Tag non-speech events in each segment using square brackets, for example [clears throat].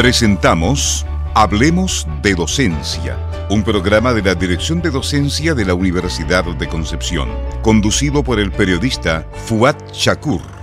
Presentamos Hablemos de Docencia, un programa de la Dirección de Docencia de la Universidad de Concepción, conducido por el periodista Fuad Shakur.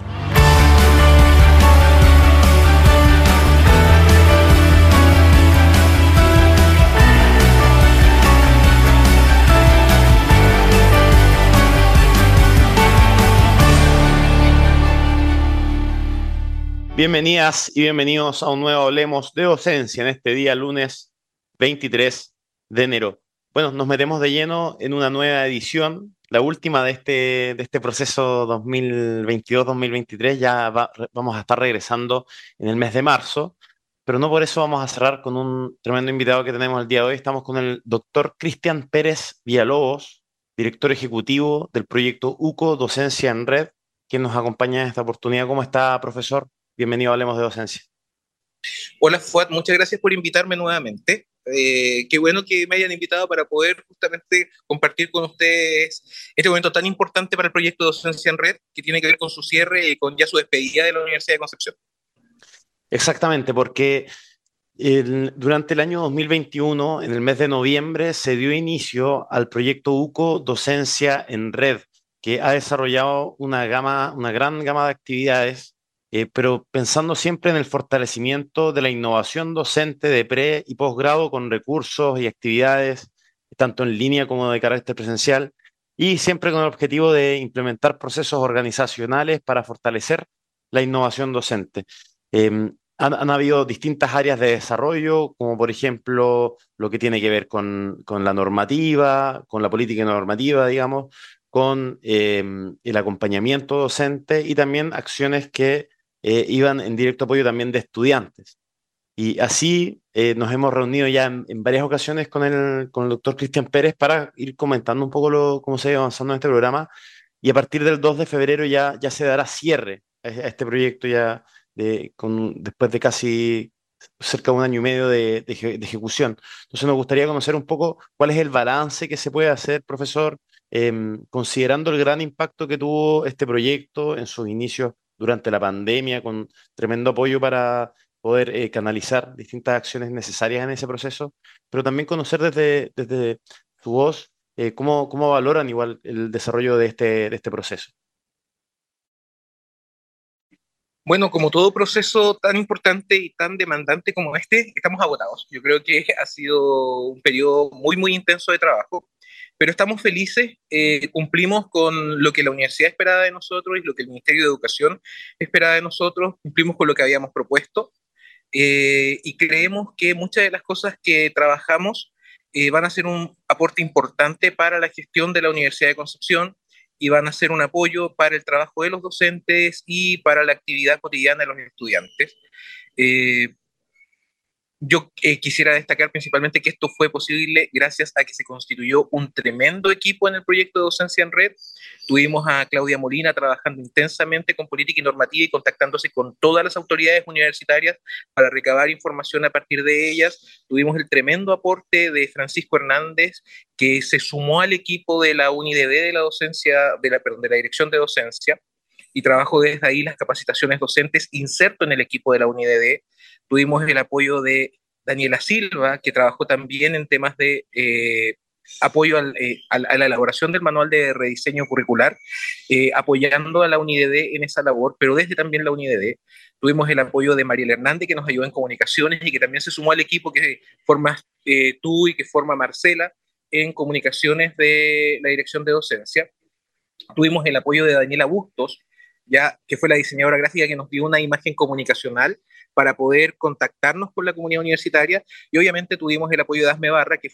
Bienvenidas y bienvenidos a un nuevo Hablemos de Docencia en este día lunes 23 de enero. Bueno, nos metemos de lleno en una nueva edición, la última de este, de este proceso 2022-2023. Ya vamos a estar regresando en el mes de marzo, pero no por eso vamos a cerrar con un tremendo invitado que tenemos el día de hoy. Estamos con el doctor Cristian Pérez Villalobos, director ejecutivo del proyecto UCO Docencia en Red, quien nos acompaña en esta oportunidad. ¿Cómo está, profesor? Bienvenido a Hablemos de Docencia. Hola, Fuad, muchas gracias por invitarme nuevamente. Eh, qué bueno que me hayan invitado para poder justamente compartir con ustedes este momento tan importante para el proyecto de Docencia en Red, que tiene que ver con su cierre y con ya su despedida de la Universidad de Concepción. Exactamente, porque durante el año 2021, en el mes de noviembre, se dio inicio al proyecto UCO Docencia en Red, que ha desarrollado una, gama, una gran gama de actividades eh, pero pensando siempre en el fortalecimiento de la innovación docente de pre y posgrado con recursos y actividades tanto en línea como de carácter presencial y siempre con el objetivo de implementar procesos organizacionales para fortalecer la innovación docente. Em, han, habido distintas áreas de desarrollo, como por ejemplo lo que tiene que ver con, con la normativa, con la política normativa, digamos, con em, el acompañamiento docente y también acciones que eh, iban en directo apoyo también de estudiantes. Y así eh, nos hemos reunido ya en, varias ocasiones con el, con el doctor Cristian Pérez para ir comentando un poco lo, cómo se ha ido avanzando en este programa. Y a partir del 2 de febrero ya, ya se dará cierre a, este proyecto ya de, con, después de casi cerca de un año y medio de, de, ejecución. Entonces nos gustaría conocer un poco cuál es el balance que se puede hacer, profesor, em, considerando el gran impacto que tuvo este proyecto en sus inicios durante la pandemia, con tremendo apoyo para poder eh, canalizar distintas acciones necesarias en ese proceso, pero también conocer desde, desde su voz eh, cómo, cómo, valoran igual el desarrollo de este, de este proceso. Bueno, como todo proceso tan importante y tan demandante como este, estamos agotados. Yo creo que [laughs] ha sido un periodo muy, muy intenso de trabajo pero estamos felices, eh, cumplimos con lo que la universidad esperaba de nosotros y lo que el Ministerio de Educación esperaba de nosotros, cumplimos con lo que habíamos propuesto eh, y creemos que muchas de las cosas que trabajamos eh, van a ser un aporte importante para la gestión de la Universidad de Concepción y van a ser un apoyo para el trabajo de los docentes y para la actividad cotidiana de los estudiantes. Yo eh, quisiera destacar principalmente que esto fue posible gracias a que se constituyó un tremendo equipo en el proyecto de docencia en red. Tuvimos a Claudia Molina trabajando intensamente con política y normativa y contactándose con todas las autoridades universitarias para recabar información a partir de ellas. Tuvimos el tremendo aporte de Francisco Hernández, que se sumó al equipo de la UNIDD de la docencia, de la, perdón, de la dirección de docencia y trabajó desde ahí las capacitaciones docentes inserto en el equipo de la UNIDD Tuvimos el apoyo de Daniela Silva, que trabajó también en temas de eh, apoyo eh, a la elaboración del manual de rediseño curricular, eh, apoyando a la UNIDD en esa labor, pero desde también la UNIDD. Tuvimos el apoyo de Mariel Hernández, que nos ayudó en comunicaciones y que también se sumó al equipo que formas tú y que forma Marcela en comunicaciones de la dirección de docencia. Tuvimos el apoyo de Daniela Bustos, ya que fue la diseñadora gráfica que nos dio una imagen comunicacional para poder contactarnos con la comunidad universitaria y obviamente tuvimos el apoyo de Asme Barra, que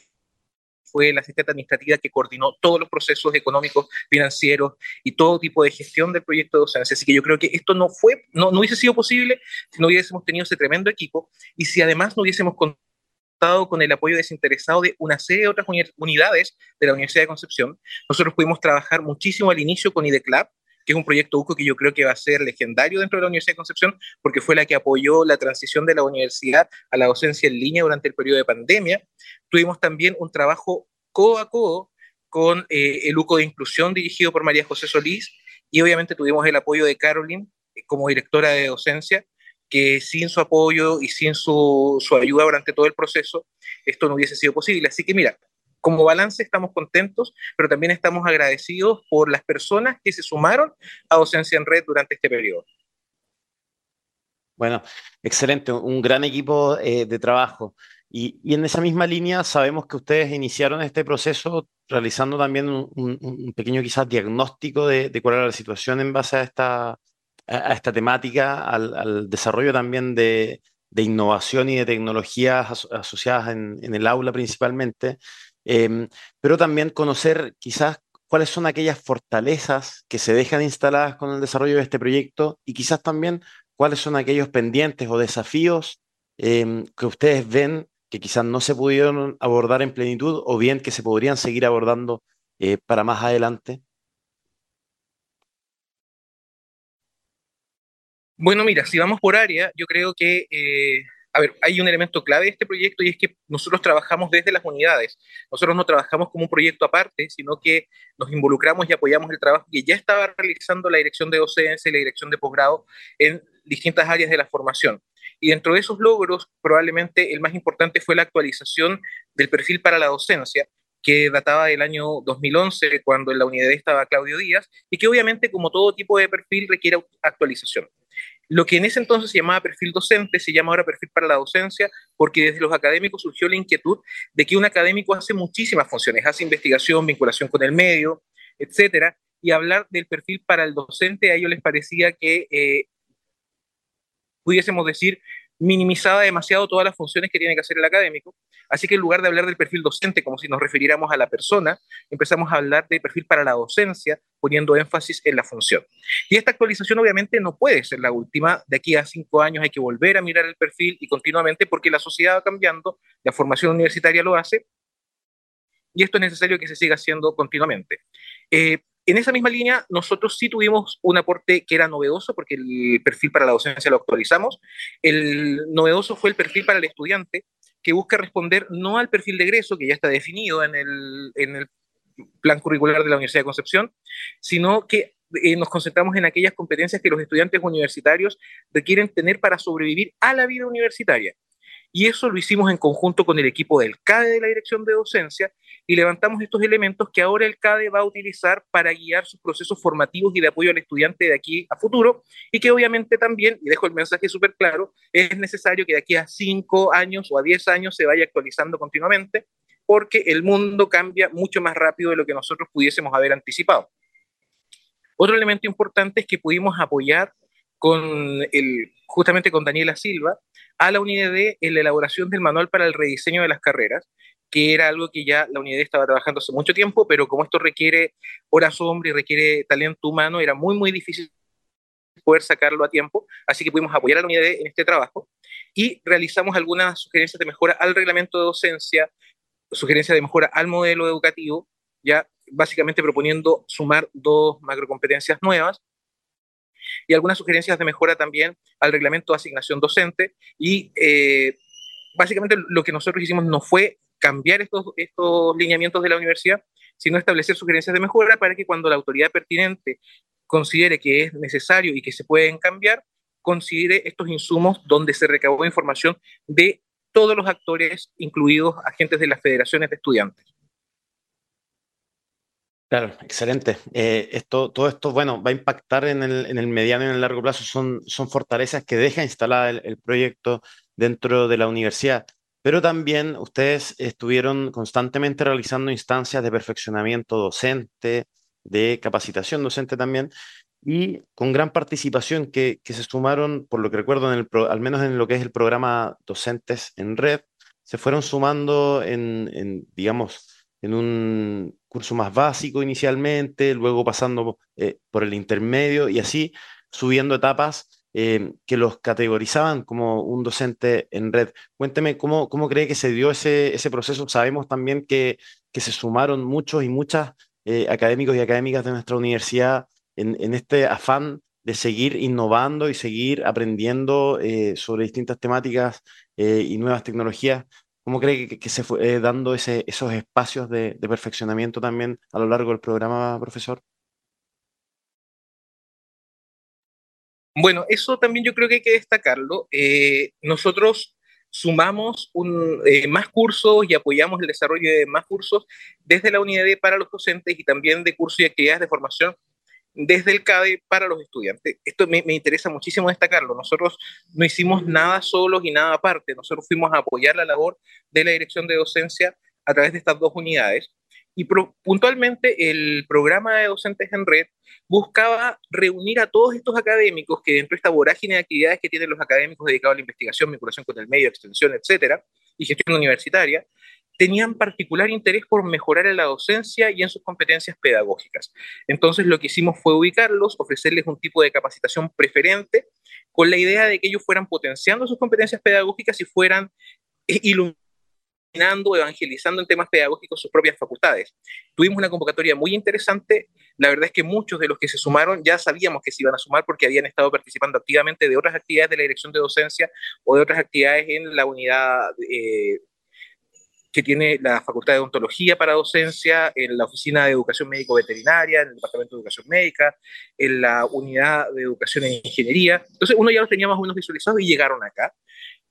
fue la asistente administrativa que coordinó todos los procesos económicos, financieros y todo tipo de gestión del proyecto de docencia. Así que yo creo que esto no fue, no, no hubiese sido posible si no hubiésemos tenido ese tremendo equipo y si además no hubiésemos contado con el apoyo desinteresado de una serie de otras unidades de la Universidad de Concepción. Nosotros pudimos trabajar muchísimo al inicio con IDECLAB, que es un proyecto UCO que yo creo que va a ser legendario dentro de la Universidad de Concepción, porque fue la que apoyó la transición de la universidad a la docencia en línea durante el periodo de pandemia. Tuvimos también un trabajo codo a codo con eh, el UCO de Inclusión dirigido por María José Solís, y obviamente tuvimos el apoyo de Caroline eh, como directora de docencia, que sin su apoyo y sin su, su ayuda durante todo el proceso, esto no hubiese sido posible. Así que mira, como balance estamos contentos, pero también estamos agradecidos por las personas que se sumaron a Docencia en Red durante este periodo. Bueno, excelente, un gran equipo eh, de trabajo. Y, en esa misma línea sabemos que ustedes iniciaron este proceso realizando también un, pequeño quizás diagnóstico de, cuál era la situación en base a esta, a, esta temática, al, desarrollo también de, innovación y de tecnologías asociadas en, en, el aula principalmente. Em, pero también conocer quizás cuáles son aquellas fortalezas que se dejan instaladas con el desarrollo de este proyecto y quizás también cuáles son aquellos pendientes o desafíos em, que ustedes ven que quizás no se pudieron abordar en plenitud o bien que se podrían seguir abordando eh, para más adelante. Bueno, mira, si vamos por área, yo creo que eh, a ver, hay un elemento clave de este proyecto y es que nosotros trabajamos desde las unidades. Nosotros no trabajamos como un proyecto aparte, sino que nos involucramos y apoyamos el trabajo que ya estaba realizando la dirección de docencia y la dirección de posgrado en distintas áreas de la formación. Y dentro de esos logros, probablemente el más importante fue la actualización del perfil para la docencia, que databa del año 2011, cuando en la unidad estaba Claudio Díaz, y que obviamente, como todo tipo de perfil, requiere actualización. Lo que en ese entonces se llamaba perfil docente se llama ahora perfil para la docencia porque desde los académicos surgió la inquietud de que un académico hace muchísimas funciones, hace investigación, vinculación con el medio, etcétera, y hablar del perfil para el docente a ellos les parecía que eh, pudiésemos decir minimizaba demasiado todas las funciones que tiene que hacer el académico. Así que en lugar de hablar del perfil docente como si nos refiriéramos a la persona, empezamos a hablar del perfil para la docencia, poniendo énfasis en la función. Y esta actualización obviamente no puede ser la última. De aquí a cinco años hay que volver a mirar el perfil y continuamente porque la sociedad va cambiando, la formación universitaria lo hace, y esto es necesario que se siga haciendo continuamente. Eh, en esa misma línea, nosotros sí tuvimos un aporte que era novedoso, porque el perfil para la docencia lo actualizamos. El novedoso fue el perfil para el estudiante, que busca responder no al perfil de egreso, que ya está definido en el, en el plan curricular de la Universidad de Concepción, sino que eh, nos concentramos en aquellas competencias que los estudiantes universitarios requieren tener para sobrevivir a la vida universitaria. Y eso lo hicimos en conjunto con el equipo del CADE de la Dirección de Docencia y levantamos estos elementos que ahora el CADE va a utilizar para guiar sus procesos formativos y de apoyo al estudiante de aquí a futuro y que obviamente también, y dejo el mensaje súper claro, es necesario que de aquí a cinco años o a diez años se vaya actualizando continuamente porque el mundo cambia mucho más rápido de lo que nosotros pudiésemos haber anticipado. Otro elemento importante es que pudimos apoyar con justamente con Daniela Silva, a la UNIDD en la elaboración del manual para el rediseño de las carreras, que era algo que ya la UNIDD estaba trabajando hace mucho tiempo, pero como esto requiere horas hombre y requiere talento humano, era muy, muy difícil poder sacarlo a tiempo, así que pudimos apoyar a la UNIDD en este trabajo. Y realizamos algunas sugerencias de mejora al reglamento de docencia, sugerencias de mejora al modelo educativo, ya básicamente proponiendo sumar dos macrocompetencias nuevas y algunas sugerencias de mejora también al reglamento de asignación docente. Y eh, básicamente lo que nosotros hicimos no fue cambiar estos, estos lineamientos de la universidad, sino establecer sugerencias de mejora para que cuando la autoridad pertinente considere que es necesario y que se pueden cambiar, considere estos insumos donde se recabó información de todos los actores, incluidos agentes de las federaciones de estudiantes. Claro, excelente. Eh, esto, todo esto, bueno, va a impactar en el, en el, mediano y en el largo plazo. Son, son fortalezas que deja instalada el, proyecto dentro de la universidad. Pero también ustedes estuvieron constantemente realizando instancias de perfeccionamiento docente, de capacitación docente también, y con gran participación que, que se sumaron, por lo que recuerdo, en el al menos en lo que es el programa Docentes en Red, se fueron sumando en, en digamos, en un curso más básico inicialmente, luego pasando eh, por el intermedio y así subiendo etapas eh, que los categorizaban como un docente en red. Cuénteme cómo, cómo cree que se dio ese, ese proceso. Sabemos también que, que se sumaron muchos y muchas eh, académicos y académicas de nuestra universidad en, en, este afán de seguir innovando y seguir aprendiendo sobre distintas temáticas y nuevas tecnologías. ¿Cómo cree que, se fue eh, dando esos espacios de, perfeccionamiento también a lo largo del programa, profesor? Bueno, eso también yo creo que hay que destacarlo. Eh, nosotros sumamos un, eh, más cursos y apoyamos el desarrollo de más cursos desde la unidad para los docentes y también de cursos y actividades de formación desde el CADE para los estudiantes. Esto me, me, interesa muchísimo destacarlo. Nosotros no hicimos nada solos y nada aparte. Nosotros fuimos a apoyar la labor de la dirección de docencia a través de estas dos unidades. Y puntualmente el programa de docentes en red buscaba reunir a todos estos académicos que dentro de esta vorágine de actividades que tienen los académicos dedicados a la investigación, vinculación con el medio, extensión, etcétera, y gestión universitaria, tenían particular interés por mejorar en la docencia y en sus competencias pedagógicas. Entonces lo que hicimos fue ubicarlos, ofrecerles un tipo de capacitación preferente con la idea de que ellos fueran potenciando sus competencias pedagógicas y fueran iluminando evangelizando en temas pedagógicos sus propias facultades. Tuvimos una convocatoria muy interesante. La verdad es que muchos de los que se sumaron ya sabíamos que se iban a sumar porque habían estado participando activamente de otras actividades de la dirección de docencia o de otras actividades en la unidad eh, que tiene la Facultad de Odontología para docencia, en la Oficina de Educación Médico-Veterinaria, en el Departamento de Educación Médica, en la Unidad de Educación e Ingeniería. Entonces, uno ya los tenía más visualizados y llegaron acá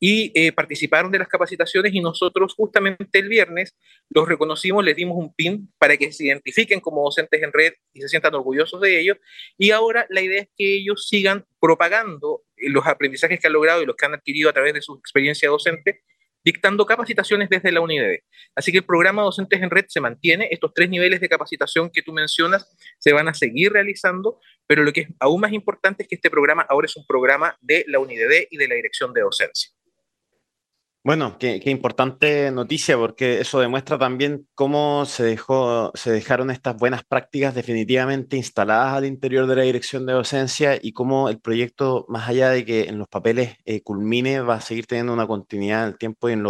y eh, participaron de las capacitaciones y nosotros justamente el viernes los reconocimos, les dimos un pin para que se identifiquen como docentes en red y se sientan orgullosos de ello. Y ahora la idea es que ellos sigan propagando los aprendizajes que han logrado y los que han adquirido a través de su experiencia docente, dictando capacitaciones desde la UNIDB. Así que el programa Docentes en Red se mantiene, estos tres niveles de capacitación que tú mencionas se van a seguir realizando, pero lo que es aún más importante es que este programa ahora es un programa de la UNIDB y de la Dirección de Docencia. Bueno, qué, importante noticia, porque eso demuestra también cómo se, dejó, se dejaron estas buenas prácticas definitivamente instaladas al interior de la dirección de docencia y cómo el proyecto, más allá de que en los papeles eh, culmine, va a seguir teniendo una continuidad en el tiempo y en,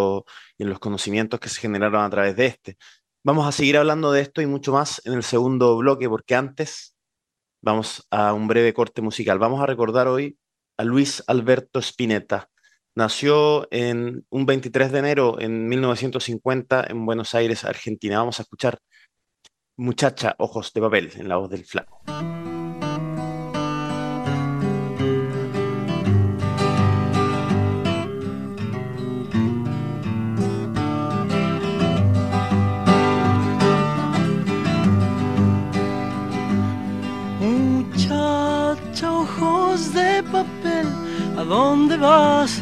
y en los conocimientos que se generaron a través de este. Vamos a seguir hablando de esto y mucho más en el segundo bloque, porque antes vamos a un breve corte musical. Vamos a recordar hoy a Luis Alberto Spinetta Nació en un 23 de enero en 1950 en Buenos Aires, Argentina. Vamos a escuchar Muchacha, ojos de papel en la voz del flaco. Muchacha, ojos de papel, ¿a dónde vas?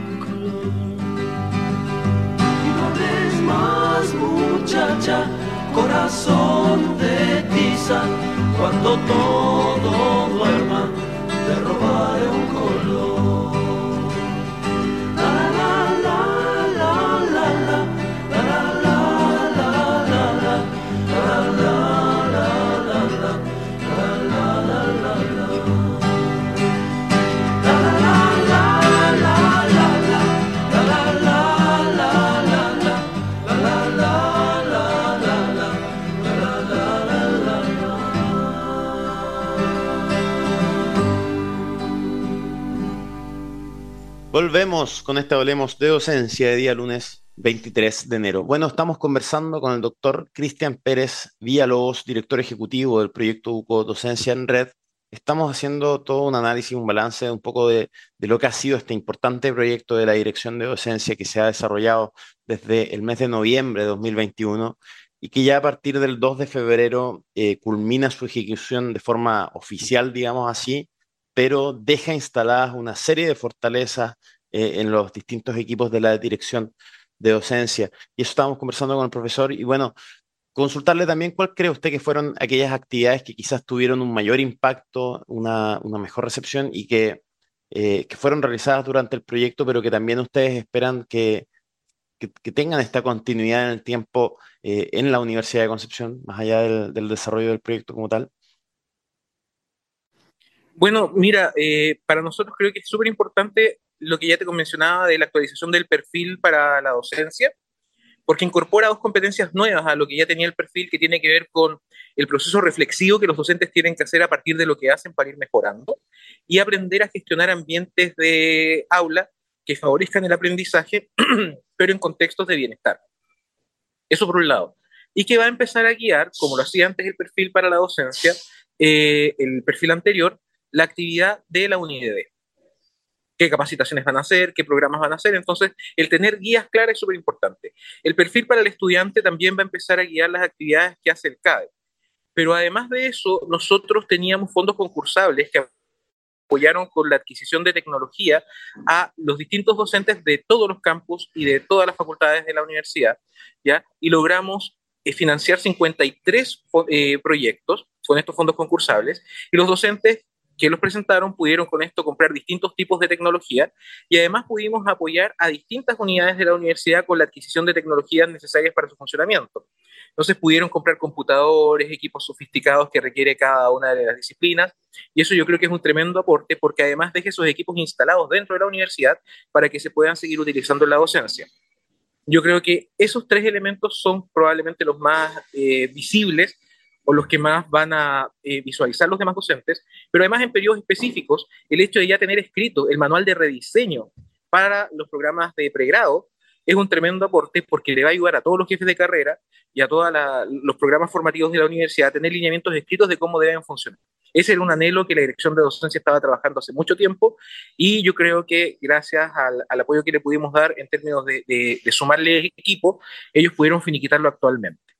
más muchacha, corazón de tiza, cuando todo duerma, te robaré un color. Volvemos con este Hablemos de Docencia de día lunes 23 de enero. Bueno, estamos conversando con el doctor Cristian Pérez Villalobos, director ejecutivo del proyecto UCO Docencia en Red. Estamos haciendo todo un análisis, un balance un poco de, lo que ha sido este importante proyecto de la Dirección de Docencia que se ha desarrollado desde el mes de noviembre de 2021 y que ya a partir del 2 de febrero eh, culmina su ejecución de forma oficial, digamos así, pero deja instaladas una serie de fortalezas eh, en los distintos equipos de la dirección de docencia. Y eso estábamos conversando con el profesor y bueno, consultarle también cuál cree usted que fueron aquellas actividades que quizás tuvieron un mayor impacto, una, mejor recepción y que, eh, que, fueron realizadas durante el proyecto, pero que también ustedes esperan que, que, tengan esta continuidad en el tiempo eh, en la Universidad de Concepción, más allá del, del desarrollo del proyecto como tal. Bueno, mira, eh, para nosotros creo que es súper importante lo que ya te mencionaba de la actualización del perfil para la docencia, porque incorpora dos competencias nuevas a lo que ya tenía el perfil, que tiene que ver con el proceso reflexivo que los docentes tienen que hacer a partir de lo que hacen para ir mejorando y aprender a gestionar ambientes de aula que favorezcan el aprendizaje, [clears throat] pero en contextos de bienestar. Eso por un lado. Y que va a empezar a guiar, como lo hacía antes el perfil para la docencia, eh, el perfil anterior, la actividad de la unidad. qué capacitaciones van a hacer, qué programas van a hacer. Entonces, el tener guías claras es súper importante. El perfil para el estudiante también va a empezar a guiar las actividades que hace el CADE. Pero además de eso, nosotros teníamos fondos concursables que apoyaron con la adquisición de tecnología a los distintos docentes de todos los campus y de todas las facultades de la universidad, ¿ya? Y logramos eh, financiar 53 eh, proyectos con estos fondos concursables y los docentes que los presentaron pudieron con esto comprar distintos tipos de tecnología y además pudimos apoyar a distintas unidades de la universidad con la adquisición de tecnologías necesarias para su funcionamiento. Entonces pudieron comprar computadores, equipos sofisticados que requiere cada una de las disciplinas y eso yo creo que es un tremendo aporte porque además deja esos equipos instalados dentro de la universidad para que se puedan seguir utilizando en la docencia. Yo creo que esos tres elementos son probablemente los más eh, visibles o los que más van a eh, visualizar los demás docentes, pero además en periodos específicos, el hecho de ya tener escrito el manual de rediseño para los programas de pregrado es un tremendo aporte porque le va a ayudar a todos los jefes de carrera y a todos los programas formativos de la universidad a tener lineamientos escritos de cómo deben funcionar. Ese era un anhelo que la dirección de docencia estaba trabajando hace mucho tiempo y yo creo que gracias al, apoyo que le pudimos dar en términos de, de sumarle equipo, ellos pudieron finiquitarlo actualmente.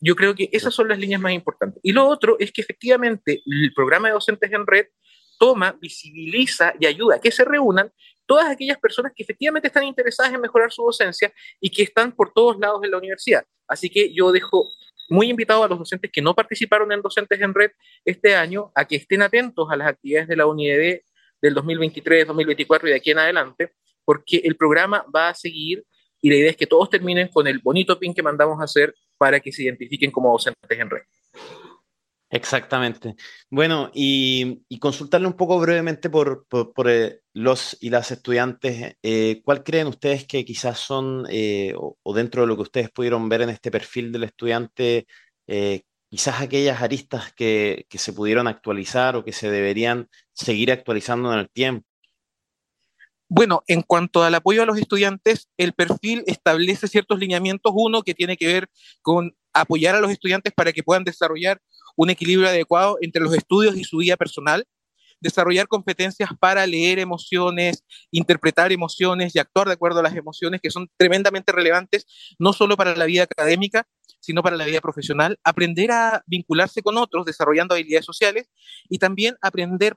Yo creo que esas son las líneas más importantes. Y lo otro es que efectivamente el programa de docentes en red toma, visibiliza y ayuda a que se reúnan todas aquellas personas que efectivamente están interesadas en mejorar su docencia y que están por todos lados de la universidad. Así que yo dejo muy invitado a los docentes que no participaron en Docentes en Red este año a que estén atentos a las actividades de la UNID del 2023, 2024 y de aquí en adelante, porque el programa va a seguir y la idea es que todos terminen con el bonito pin que mandamos a hacer para que se identifiquen como docentes en red. Exactamente. Bueno, y, consultarle un poco brevemente por, eh, los y las estudiantes, eh, ¿cuál creen ustedes que quizás son, eh, o, dentro de lo que ustedes pudieron ver en este perfil del estudiante, quizás aquellas aristas que, que se pudieron actualizar o que se deberían seguir actualizando en el tiempo? Bueno, en cuanto al apoyo a los estudiantes, el perfil establece ciertos lineamientos. Uno que tiene que ver con apoyar a los estudiantes para que puedan desarrollar un equilibrio adecuado entre los estudios y su vida personal, desarrollar competencias para leer emociones, interpretar emociones y actuar de acuerdo a las emociones que son tremendamente relevantes, no solo para la vida académica, sino para la vida profesional, aprender a vincularse con otros, desarrollando habilidades sociales y también aprender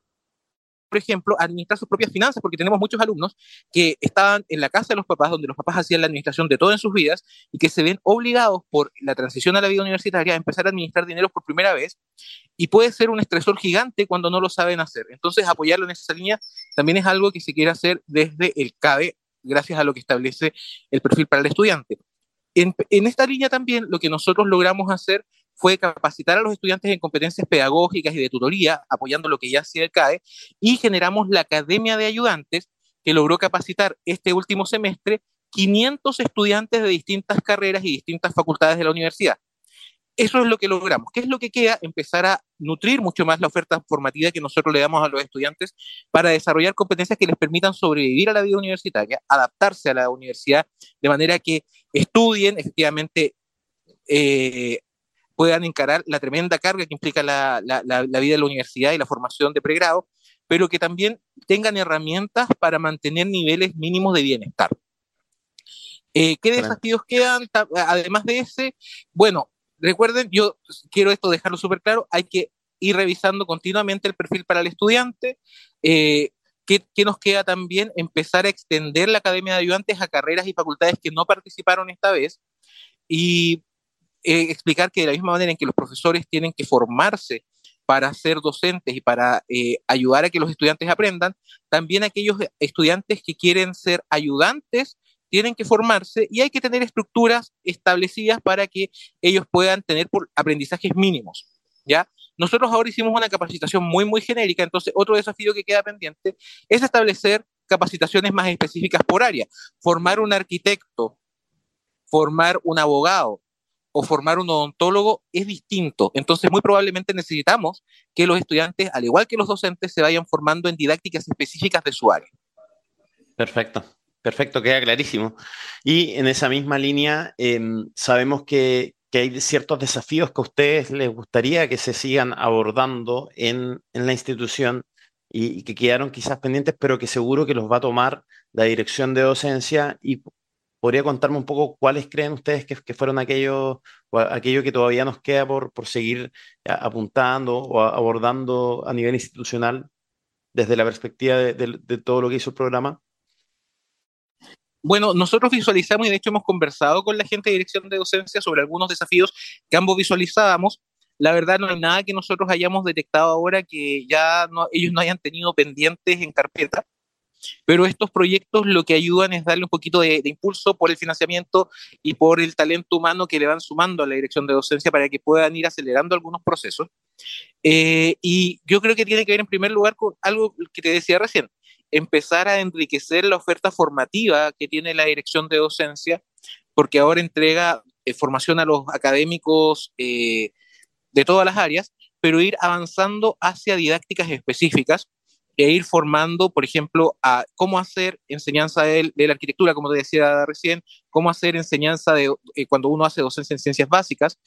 por ejemplo, administrar sus propias finanzas, porque tenemos muchos alumnos que estaban en la casa de los papás, donde los papás hacían la administración de todo en sus vidas y que se ven obligados por la transición a la vida universitaria a empezar a administrar dinero por primera vez y puede ser un estresor gigante cuando no lo saben hacer. Entonces, apoyarlo en esa línea también es algo que se quiere hacer desde el CABE, gracias a lo que establece el perfil para el estudiante. En, en esta línea también lo que nosotros logramos hacer fue capacitar a los estudiantes en competencias pedagógicas y de tutoría, apoyando lo que ya hacía el CAE, y generamos la Academia de Ayudantes, que logró capacitar este último semestre 500 estudiantes de distintas carreras y distintas facultades de la universidad. eso es lo que logramos. ¿Qué es lo que queda? Empezar a nutrir mucho más la oferta formativa que nosotros le damos a los estudiantes para desarrollar competencias que les permitan sobrevivir a la vida universitaria, adaptarse a la universidad, de manera que estudien, efectivamente, eh, puedan encarar la tremenda carga que implica la, vida de la universidad y la formación de pregrado, pero que también tengan herramientas para mantener niveles mínimos de bienestar. Eh, ¿Qué desafíos quedan? Además de ese, bueno, recuerden, yo quiero esto dejarlo súper claro, hay que ir revisando continuamente el perfil para el estudiante. Eh, ¿qué, nos queda también? Empezar a extender la Academia de Ayudantes a carreras y facultades que no participaron esta vez y eh, explicar que de la misma manera en que los profesores tienen que formarse para ser docentes y para eh, ayudar a que los estudiantes aprendan, también aquellos estudiantes que quieren ser ayudantes tienen que formarse y hay que tener estructuras establecidas para que ellos puedan tener aprendizajes mínimos. ¿ya? Nosotros ahora hicimos una capacitación muy, muy genérica, entonces otro desafío que queda pendiente es establecer capacitaciones más específicas por área. Formar un arquitecto, formar un abogado o formar un odontólogo es distinto. Entonces, muy probablemente necesitamos que los estudiantes, al igual que los docentes, se vayan formando en didácticas específicas de su área. Perfecto. Perfecto, queda clarísimo. Y en esa misma línea, em, sabemos que, hay ciertos desafíos que a ustedes les gustaría que se sigan abordando en, la institución y, que quedaron quizás pendientes, pero que seguro que los va a tomar la dirección de docencia. Y podría contarme un poco cuáles creen ustedes que, fueron aquellos, aquello que todavía nos queda por, por seguir apuntando o abordando a nivel institucional desde la perspectiva de todo lo que hizo el programa. Bueno, nosotros visualizamos y de hecho hemos conversado con la gente de dirección de docencia sobre algunos desafíos que ambos visualizábamos. La verdad no hay nada que nosotros hayamos detectado ahora que ya ellos no hayan tenido pendientes en carpeta, pero estos proyectos lo que ayudan es darle un poquito de, impulso por el financiamiento y por el talento humano que le van sumando a la dirección de docencia para que puedan ir acelerando algunos procesos. Eh, y yo creo que tiene que ver en primer lugar con algo que te decía recién, empezar a enriquecer la oferta formativa que tiene la dirección de docencia, porque ahora entrega eh, formación a los académicos eh, de todas las áreas, pero ir avanzando hacia didácticas específicas e ir formando, por ejemplo, a cómo hacer enseñanza de, la arquitectura, como te decía recién, cómo hacer enseñanza de eh, cuando uno hace docencia en ciencias básicas,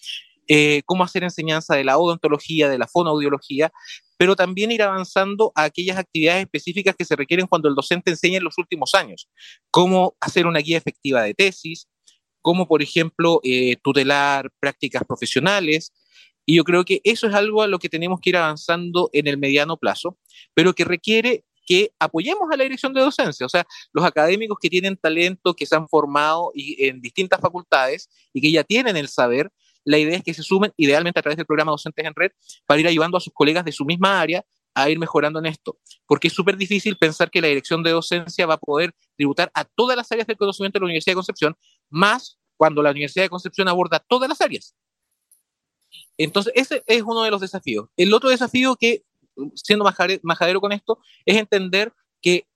cómo hacer enseñanza de la odontología, de la fonoaudiología, pero también ir avanzando a aquellas actividades específicas que se requieren cuando el docente enseña en los últimos años, cómo hacer una guía efectiva de tesis, cómo, por ejemplo, eh, tutelar prácticas profesionales. Y yo creo que eso es algo a lo que tenemos que ir avanzando en el mediano plazo, pero que requiere que apoyemos a la dirección de docencia, o sea, los académicos que tienen talento, que se han formado en distintas facultades y que ya tienen el saber, la idea es que se sumen idealmente a través del programa Docentes en Red para ir ayudando a sus colegas de su misma área a ir mejorando en esto, porque es súper difícil pensar que la dirección de docencia va a poder tributar a todas las áreas del conocimiento de la Universidad de Concepción, más cuando la Universidad de Concepción aborda todas las áreas. Entonces, ese es uno de los desafíos. El otro desafío que, siendo majadero con esto, es entender que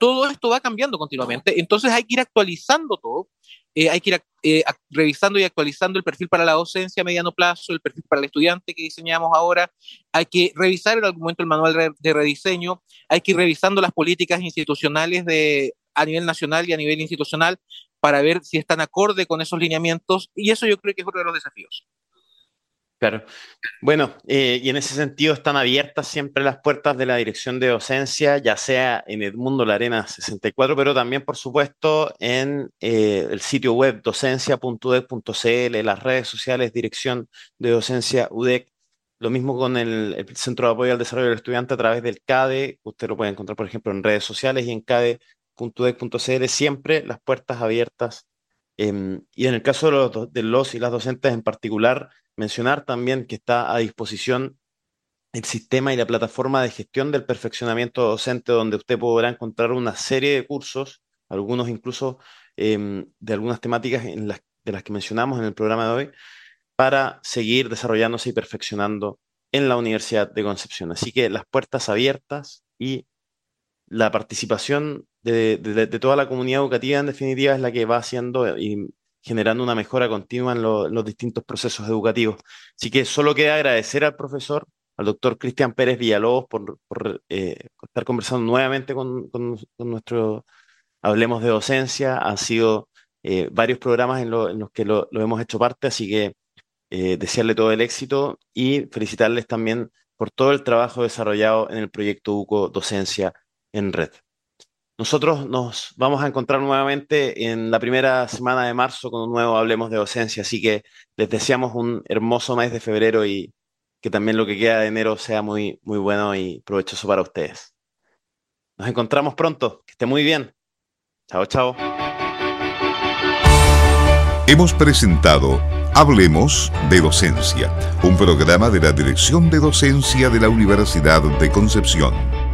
todo esto va cambiando continuamente, entonces hay que ir actualizando todo. Eh, hay que ir eh, revisando y actualizando el perfil para la docencia a mediano plazo, el perfil para el estudiante que diseñamos ahora, hay que revisar en algún momento el manual de rediseño, hay que ir revisando las políticas institucionales de, a nivel nacional y a nivel institucional para ver si están acorde con esos lineamientos. Y eso yo creo que es uno de los desafíos. Claro. Bueno, eh, y en ese sentido están abiertas siempre las puertas de la dirección de docencia, ya sea en Edmundo La Arena 64, pero también, por supuesto, en eh, el sitio web docencia.udec.cl, las redes sociales, dirección de docencia UDEC. Lo mismo con el, Centro de Apoyo al Desarrollo del Estudiante a través del CADE. Usted lo puede encontrar, por ejemplo, en redes sociales y en cade.udec.cl. Siempre las puertas abiertas. Em, y en el caso de los, de los y las docentes en particular, Mencionar también que está a disposición el sistema y la plataforma de gestión del perfeccionamiento docente, donde usted podrá encontrar una serie de cursos, algunos incluso em, de algunas temáticas de las que mencionamos en el programa de hoy, para seguir desarrollándose y perfeccionando en la Universidad de Concepción. Así que las puertas abiertas y la participación de, de toda la comunidad educativa, en definitiva, es la que va haciendo y generando una mejora continua en, los distintos procesos educativos. Así que solo queda agradecer al profesor, al doctor Cristian Pérez Villalobos, por, eh, estar conversando nuevamente con, nuestro Hablemos de Docencia. Han sido eh, varios programas en, los que lo, hemos hecho parte, así que eh, desearle todo el éxito y felicitarles también por todo el trabajo desarrollado en el proyecto UCO Docencia en Red. Nosotros nos vamos a encontrar nuevamente en la primera semana de marzo con un nuevo Hablemos de Docencia, así que les deseamos un hermoso mes de febrero y que también lo que queda de enero sea muy, muy bueno y provechoso para ustedes. Nos encontramos pronto, que esté muy bien. Chao, chao. Hemos presentado Hablemos de Docencia, un programa de la Dirección de Docencia de la Universidad de Concepción.